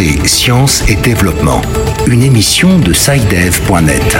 Santé, Sciences et Développement, une émission de SciDev.net.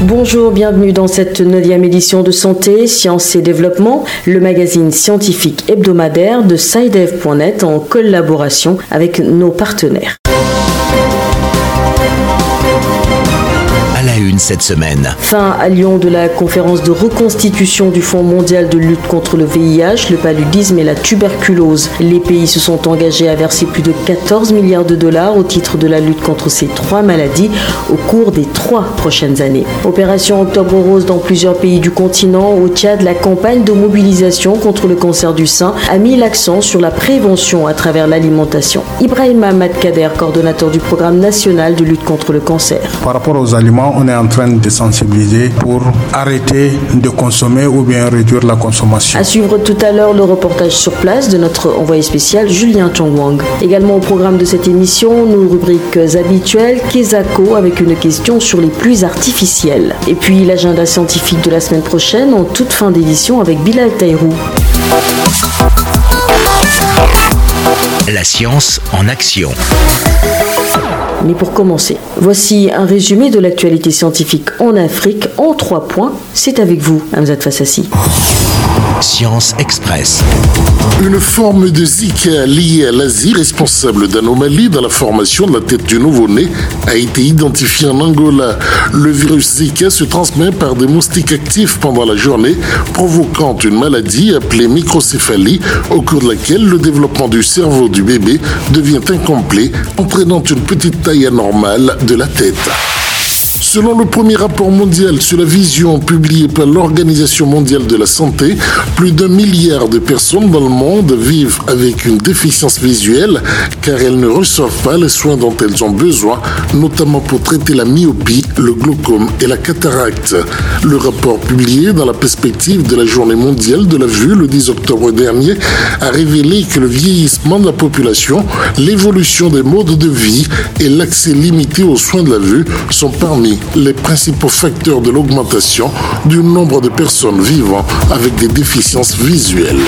Bonjour, bienvenue dans cette neuvième édition de Santé, Sciences et Développement, le magazine scientifique hebdomadaire de SciDev.net en collaboration avec nos partenaires. Une cette semaine. Fin à Lyon de la conférence de reconstitution du Fonds mondial de lutte contre le VIH, le paludisme et la tuberculose. Les pays se sont engagés à verser plus de 14 milliards de dollars au titre de la lutte contre ces trois maladies au cours des trois prochaines années. Opération Octobre Rose dans plusieurs pays du continent. Au Tchad, la campagne de mobilisation contre le cancer du sein a mis l'accent sur la prévention à travers l'alimentation. Ibrahim Ahmad Kader, coordonnateur du programme national de lutte contre le cancer. Par rapport aux aliments, on est en train de sensibiliser pour arrêter de consommer ou bien réduire la consommation. À suivre tout à l'heure le reportage sur place de notre envoyé spécial Julien Chongwang. Également au programme de cette émission, nos rubriques habituelles, Kezako avec une question sur les pluies artificielles. Et puis l'agenda scientifique de la semaine prochaine en toute fin d'édition avec Bilal Taïrou. La science en action. Mais pour commencer, voici un résumé de l'actualité scientifique en Afrique en trois points. C'est avec vous, Hamzat Fassassi. Science Express. Une forme de Zika liée à l'Asie, responsable d'anomalies dans la formation de la tête du nouveau-né, a été identifiée en Angola. Le virus Zika se transmet par des moustiques actifs pendant la journée, provoquant une maladie appelée microcéphalie, au cours de laquelle le développement du cerveau du bébé devient incomplet, entraînant une petite taille anormale de la tête. Selon le premier rapport mondial sur la vision publié par l'Organisation mondiale de la santé, plus d'un milliard de personnes dans le monde vivent avec une déficience visuelle car elles ne reçoivent pas les soins dont elles ont besoin, notamment pour traiter la myopie, le glaucome et la cataracte. Le rapport publié dans la perspective de la journée mondiale de la vue le 10 octobre dernier a révélé que le vieillissement de la population, l'évolution des modes de vie et l'accès limité aux soins de la vue sont parmi les principaux facteurs de l'augmentation du nombre de personnes vivant avec des déficiences visuelles.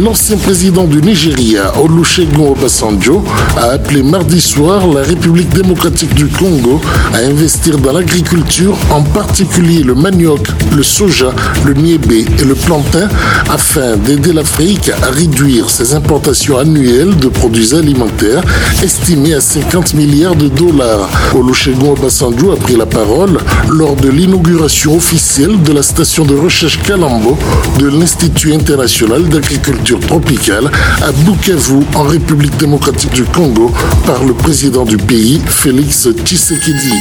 L'ancien président du Nigeria, Olusegun Obasanjo, a appelé mardi soir la République démocratique du Congo à investir dans l'agriculture, en particulier le manioc, le soja, le niébé et le plantain, afin d'aider l'Afrique à réduire ses importations annuelles de produits alimentaires estimées à 50 milliards de dollars. Olusegun Obasanjo a pris la parole lors de l'inauguration officielle de la station de recherche Kalambo de l'Institut international d'agriculture tropicale à Bukavu, en République démocratique du Congo, par le président du pays, Félix Tshisekedi.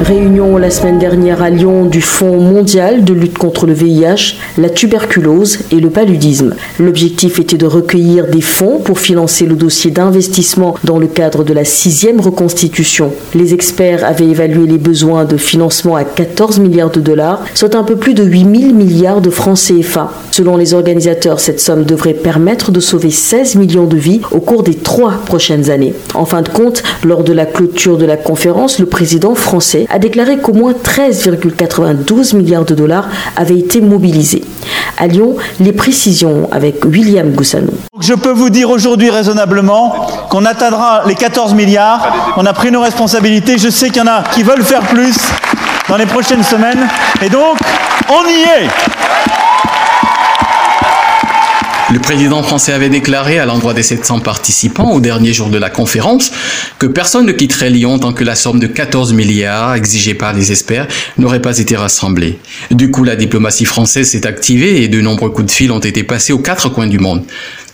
Réunion la semaine dernière à Lyon du Fonds mondial de lutte contre le VIH, la tuberculose et le paludisme. L'objectif était de recueillir des fonds pour financer le dossier d'investissement dans le cadre de la sixième reconstitution. Les experts avaient évalué les besoins de financement à 14 milliards de dollars, soit un peu plus de 8 000 milliards de francs CFA. Selon les organisateurs, cette somme devrait permettre de sauver 16 millions de vies au cours des trois prochaines années. En fin de compte, lors de la clôture de la conférence, le président français a déclaré qu'au moins 13,92 milliards de dollars avaient été mobilisés. À Lyon, les précisions avec William Goussano. Je peux vous dire aujourd'hui raisonnablement qu'on atteindra les 14 milliards. On a pris nos responsabilités. Je sais qu'il y en a qui veulent faire plus dans les prochaines semaines. Et donc, on y est. Le président français avait déclaré à l'endroit des 700 participants au dernier jour de la conférence que personne ne quitterait Lyon tant que la somme de 14 milliards exigée par les experts n'aurait pas été rassemblée. Du coup, la diplomatie française s'est activée et de nombreux coups de fil ont été passés aux quatre coins du monde.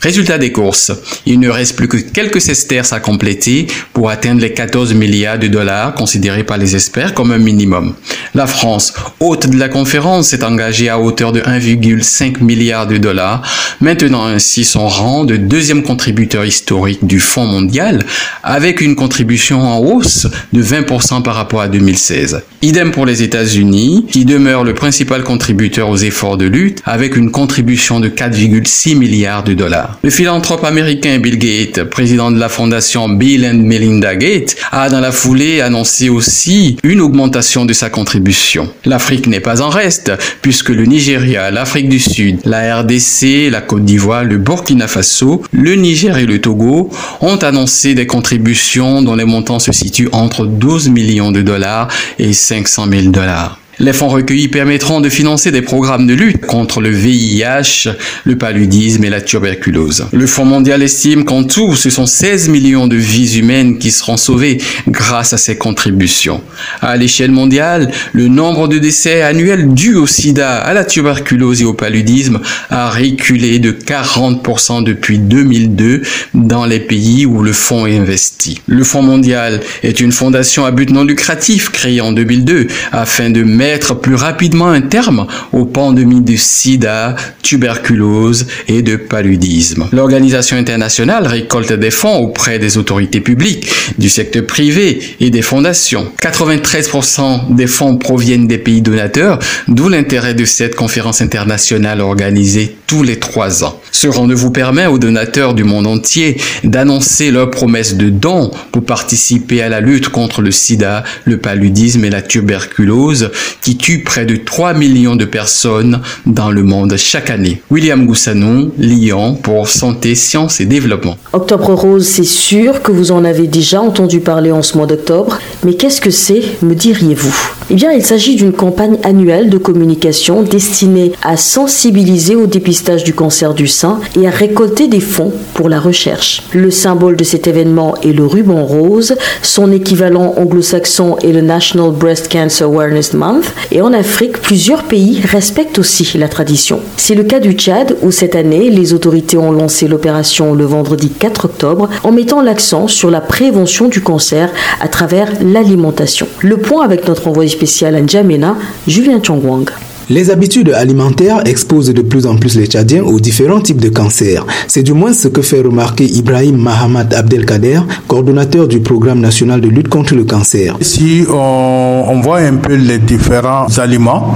Résultat des courses, il ne reste plus que quelques sesterces à compléter pour atteindre les 14 milliards de dollars considérés par les experts comme un minimum. La France, hôte de la conférence, s'est engagée à hauteur de 1,5 milliard de dollars, maintenant ainsi son rang de deuxième contributeur historique du Fonds mondial, avec une contribution en hausse de 20% par rapport à 2016. Idem pour les États-Unis, qui demeurent le principal contributeur aux efforts de lutte, avec une contribution de 4,6 milliards de dollars. Le philanthrope américain Bill Gates, président de la fondation Bill and Melinda Gates, a dans la foulée annoncé aussi une augmentation de sa contribution. L'Afrique n'est pas en reste, puisque le Nigeria, l'Afrique du Sud, la RDC, la Côte d'Ivoire, le Burkina Faso, le Niger et le Togo ont annoncé des contributions dont les montants se situent entre 12 millions de dollars et 500 000 dollars. Les fonds recueillis permettront de financer des programmes de lutte contre le VIH, le paludisme et la tuberculose. Le Fonds mondial estime qu'en tout, ce sont 16 millions de vies humaines qui seront sauvées grâce à ces contributions. À l'échelle mondiale, le nombre de décès annuels dus au sida, à la tuberculose et au paludisme a reculé de 40% depuis 2002 dans les pays où le fonds est investi. Le Fonds mondial est une fondation à but non lucratif créée en 2002 afin de mettre plus rapidement un terme aux pandémies de sida, tuberculose et de paludisme. L'organisation internationale récolte des fonds auprès des autorités publiques, du secteur privé et des fondations. 93% des fonds proviennent des pays donateurs, d'où l'intérêt de cette conférence internationale organisée tous les trois ans. Ce rendez-vous permet aux donateurs du monde entier d'annoncer leurs promesses de dons pour participer à la lutte contre le sida, le paludisme et la tuberculose qui tue près de 3 millions de personnes dans le monde chaque année. William Goussanou, Lyon, pour Santé, Sciences et Développement. Octobre Rose, c'est sûr que vous en avez déjà entendu parler en ce mois d'octobre, mais qu'est-ce que c'est, me diriez-vous? Eh bien, il s'agit d'une campagne annuelle de communication destinée à sensibiliser au dépistage du cancer du sein et à récolter des fonds pour la recherche. Le symbole de cet événement est le ruban rose, son équivalent anglo-saxon est le National Breast Cancer Awareness Month, et en Afrique, plusieurs pays respectent aussi la tradition. C'est le cas du Tchad où cette année, les autorités ont lancé l'opération le vendredi 4 octobre en mettant l'accent sur la prévention du cancer à travers l'alimentation. Le point avec notre envoyé spécial à N'Djamena, Julien Chongwang. Les habitudes alimentaires exposent de plus en plus les Tchadiens aux différents types de cancers. C'est du moins ce que fait remarquer Ibrahim Mahamad Abdelkader, coordonnateur du programme national de lutte contre le cancer. Si on, on voit un peu les différents aliments,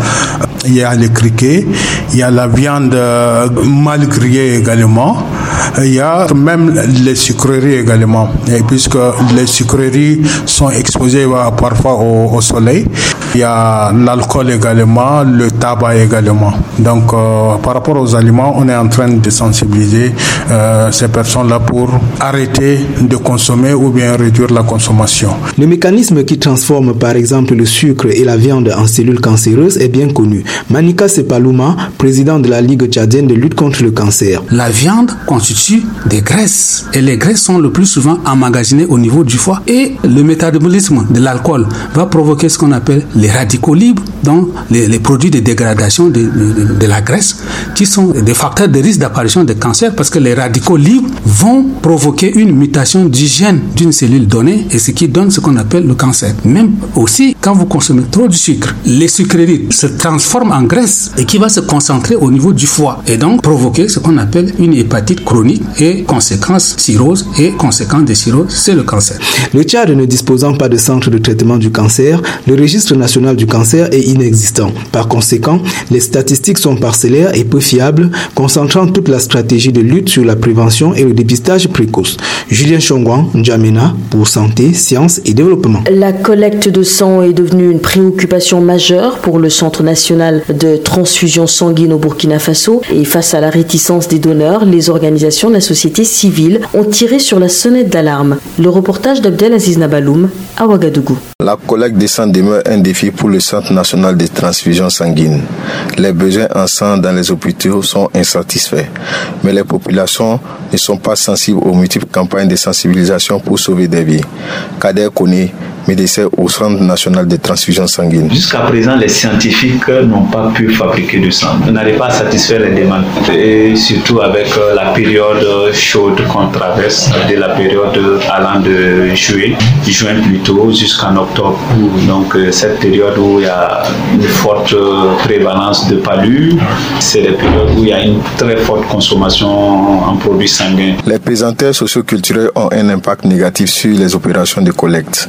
il y a les criquets, il y a la viande mal grillée également, il y a même les sucreries également, puisque les sucreries sont exposées parfois au, au soleil. Il y a l'alcool également, le tabac également. Donc, euh, par rapport aux aliments, on est en train de sensibiliser euh, ces personnes-là pour arrêter de consommer ou bien réduire la consommation. Le mécanisme qui transforme par exemple le sucre et la viande en cellules cancéreuses est bien connu. Manika Sepalouma, président de la Ligue tchadienne de lutte contre le cancer. La viande constitue des graisses et les graisses sont le plus souvent emmagasinées au niveau du foie et le métabolisme de l'alcool va provoquer ce qu'on appelle les radicaux libres, donc les, produits de dégradation de, la graisse, qui sont des facteurs de risque d'apparition de cancer parce que les radicaux libres vont provoquer une mutation du gène d'une cellule donnée et ce qui donne ce qu'on appelle le cancer. Même aussi, quand vous consommez trop de sucre, les sucreries se transforment en graisse et qui va se concentrer au niveau du foie et donc provoquer ce qu'on appelle une hépatite chronique et conséquence cirrhose et conséquence de cirrhose, c'est le cancer. Le Tchad ne disposant pas de centre de traitement du cancer, le registre national du cancer est inexistant. Par conséquent, les statistiques sont parcellaires et peu fiables, concentrant toute la stratégie de lutte sur la prévention et le dépistage précoce. Julien Chongwan, N'Djamena, pour Santé, Sciences et Développement. La collecte de sang est devenue une préoccupation majeure pour le Centre national de transfusion sanguine au Burkina Faso et face à la réticence des donneurs, les organisations de la société civile ont tiré sur la sonnette d'alarme. Le reportage d'Abdelaziz Nabaloum à Ouagadougou. La collecte des sang demeure un défi pour le Centre national de transfusion sanguine. Les besoins en sang dans les hôpitaux sont insatisfaits, mais les populations ne sont pas sensibles aux multiples campagnes de sensibilisation pour sauver des vies. Kader Kone, médecin au Centre national de transfusion sanguine. Jusqu'à présent, les scientifiques n'ont pas pu fabriquer du sang. Ils n'arrivent pas à satisfaire les demandes. Et surtout avec la période chaude qu'on traverse, de la période allant de juillet, juin plutôt, jusqu'en octobre. Donc cette période où il y a une forte prévalence de palud, c'est la période où il y a une très forte consommation en produits sanguins. Les pesanteurs socioculturels ont un impact négatif sur les opérations de collecte.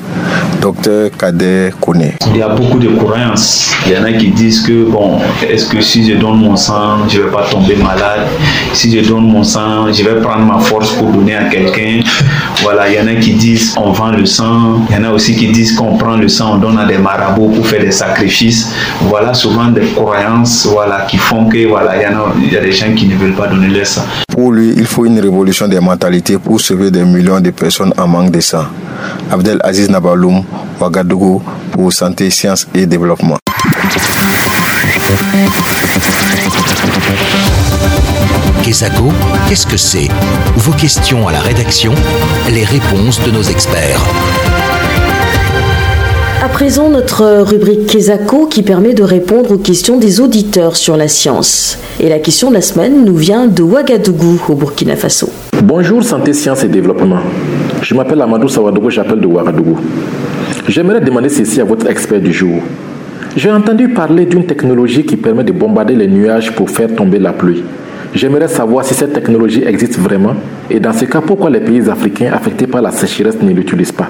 Docteur Kader Kone. Il y a beaucoup de croyances. Il y en a qui disent que, bon, est-ce que si je donne mon sang, je ne vais pas tomber malade? Si je donne mon sang, je vais prendre ma force pour donner à quelqu'un. Voilà, il y en a qui disent on vend le sang. Il y en a aussi qui disent qu'on prend le sang, on donne à des marabouts pour faire des sacrifices. Voilà, souvent des croyances voilà, qui font que, voilà, il y, a des gens qui ne veulent pas donner leur sang. Pour lui, il faut une révolution des mentalités pour sauver des millions de personnes en manque de sang. Abdel Aziz Nabaloum, Ouagadougou, pour Santé, Sciences et Développement. Kesako, qu'est-ce que c'est? Vos questions à la rédaction, les réponses de nos experts. À présent, notre rubrique Kesako qui permet de répondre aux questions des auditeurs sur la science. Et la question de la semaine nous vient de Ouagadougou, au Burkina Faso. Bonjour Santé, Sciences et Développement. Je m'appelle Amadou Sawadougou, j'appelle de Ouagadougou. J'aimerais demander ceci à votre expert du jour. J'ai entendu parler d'une technologie qui permet de bombarder les nuages pour faire tomber la pluie. J'aimerais savoir si cette technologie existe vraiment et dans ce cas, pourquoi les pays africains affectés par la sécheresse ne l'utilisent pas?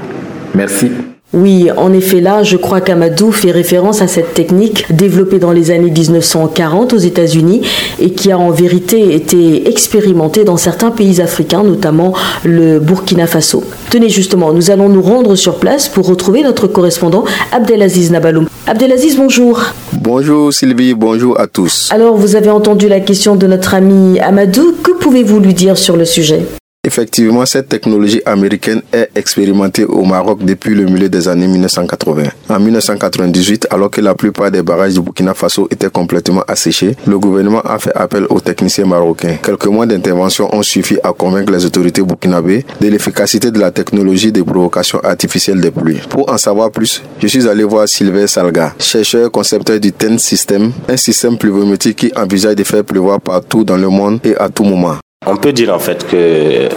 Merci. Oui, en effet, là, je crois qu'Amadou fait référence à cette technique développée dans les années 1940 aux États-Unis et qui a en vérité été expérimentée dans certains pays africains, notamment le Burkina Faso. Tenez justement, nous allons nous rendre sur place pour retrouver notre correspondant Abdelaziz Nabaloum. Abdelaziz, bonjour. Bonjour Sylvie, bonjour à tous. Alors, vous avez entendu la question de notre ami Amadou. Que pouvez-vous lui dire sur le sujet? Effectivement, cette technologie américaine est expérimentée au Maroc depuis le milieu des années 1980. En 1998, alors que la plupart des barrages du Burkina Faso étaient complètement asséchés, le gouvernement a fait appel aux techniciens marocains. Quelques mois d'intervention ont suffi à convaincre les autorités burkinabées de l'efficacité de la technologie de provocation artificielle des pluies. Pour en savoir plus, je suis allé voir Sylvain Salga, chercheur concepteur du TEN System, un système pluviométrique qui envisage de faire pleuvoir partout dans le monde et à tout moment. On peut dire en fait que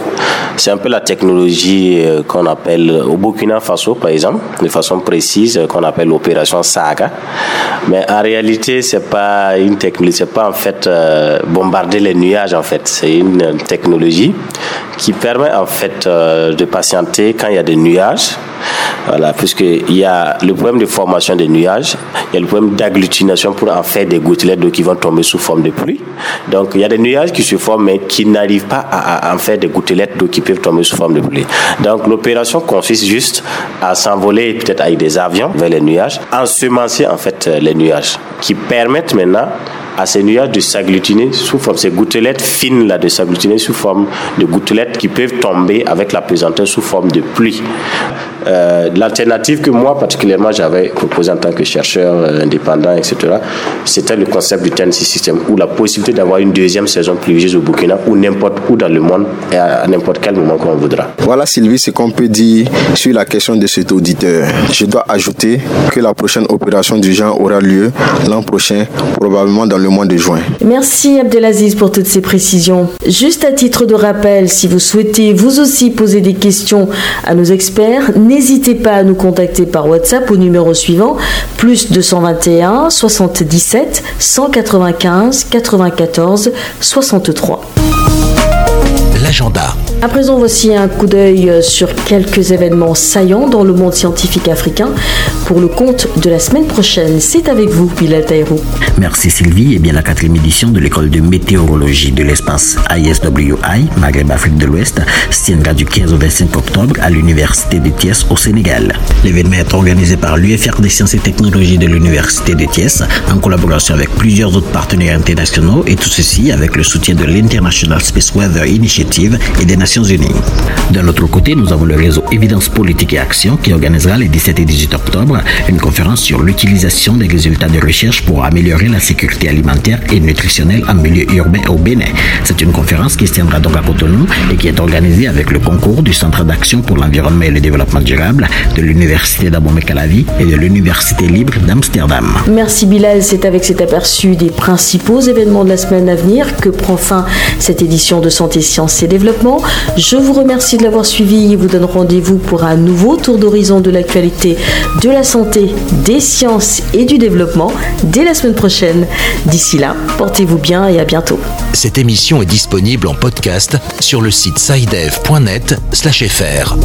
c'est un peu la technologie euh, qu'on appelle au Burkina Faso par exemple, de façon précise qu'on appelle l'opération Saga. Mais en réalité, c'est pas une technologie, c'est pas en fait euh, bombarder les nuages en fait, c'est une technologie qui permet en fait euh, de patienter quand il y a des nuages. Voilà, puisqu'il y a le problème de formation des nuages, il y a le problème d'agglutination pour en faire des gouttelettes d'eau qui vont tomber sous forme de pluie. Donc il y a des nuages qui se forment mais qui n'arrivent pas à, à en faire des gouttelettes d'eau qui peuvent tomber sous forme de pluie. Donc l'opération consiste juste à s'envoler peut-être avec des avions vers les nuages, ensemencer en fait les nuages, qui permettent maintenant à ces nuages de s'agglutiner sous forme, ces gouttelettes fines là, de s'agglutiner sous forme de gouttelettes qui peuvent tomber avec la pesanteur sous forme de pluie. Euh, L'alternative que moi particulièrement j'avais proposé en tant que chercheur euh, indépendant, etc., c'était le concept du TNC System, ou la possibilité d'avoir une deuxième saison pluvieuse au Burkina ou n'importe où dans le monde et à n'importe quel moment qu'on voudra. Voilà Sylvie ce qu'on peut dire sur la question de cet auditeur. Je dois ajouter que la prochaine opération du genre aura lieu l'an prochain, probablement dans le mois de juin. Merci Abdelaziz pour toutes ces précisions. Juste à titre de rappel, si vous souhaitez vous aussi poser des questions à nos experts, n'hésitez pas à nous contacter par WhatsApp au numéro suivant plus 221 77 195 94 63. L'agenda. À présent, voici un coup d'œil sur quelques événements saillants dans le monde scientifique africain pour le compte de la semaine prochaine. C'est avec vous, Bilal Taïrou. Merci Sylvie. Et bien la quatrième édition de l'école de météorologie de l'espace ISWI, Maghreb Afrique de l'Ouest, se tiendra du 15 au 25 octobre à l'Université de Thiès au Sénégal. L'événement est organisé par l'UFR des sciences et technologies de l'Université de Thiès en collaboration avec plusieurs autres partenaires internationaux et tout ceci avec le soutien de l'International Space Weather Initiative et des Nations Unies. D'un autre côté, nous avons le réseau Évidence Politique et Action qui organisera les 17 et 18 octobre une conférence sur l'utilisation des résultats de recherche pour améliorer la sécurité alimentaire et nutritionnelle en milieu urbain au Bénin. C'est une conférence qui se tiendra donc à Cotonou et qui est organisée avec le concours du Centre d'action pour l'environnement et le développement durable de l'Université d'Abomey-Calavi et de l'Université libre d'Amsterdam. Merci Bilal, c'est avec cet aperçu des principaux événements de la semaine à venir que prend fin cette édition de Santé, Sciences Développement. Je vous remercie de l'avoir suivi et vous donne rendez-vous pour un nouveau tour d'horizon de l'actualité de la santé, des sciences et du développement dès la semaine prochaine. D'ici là, portez-vous bien et à bientôt. Cette émission est disponible en podcast sur le site sidev.net/fr.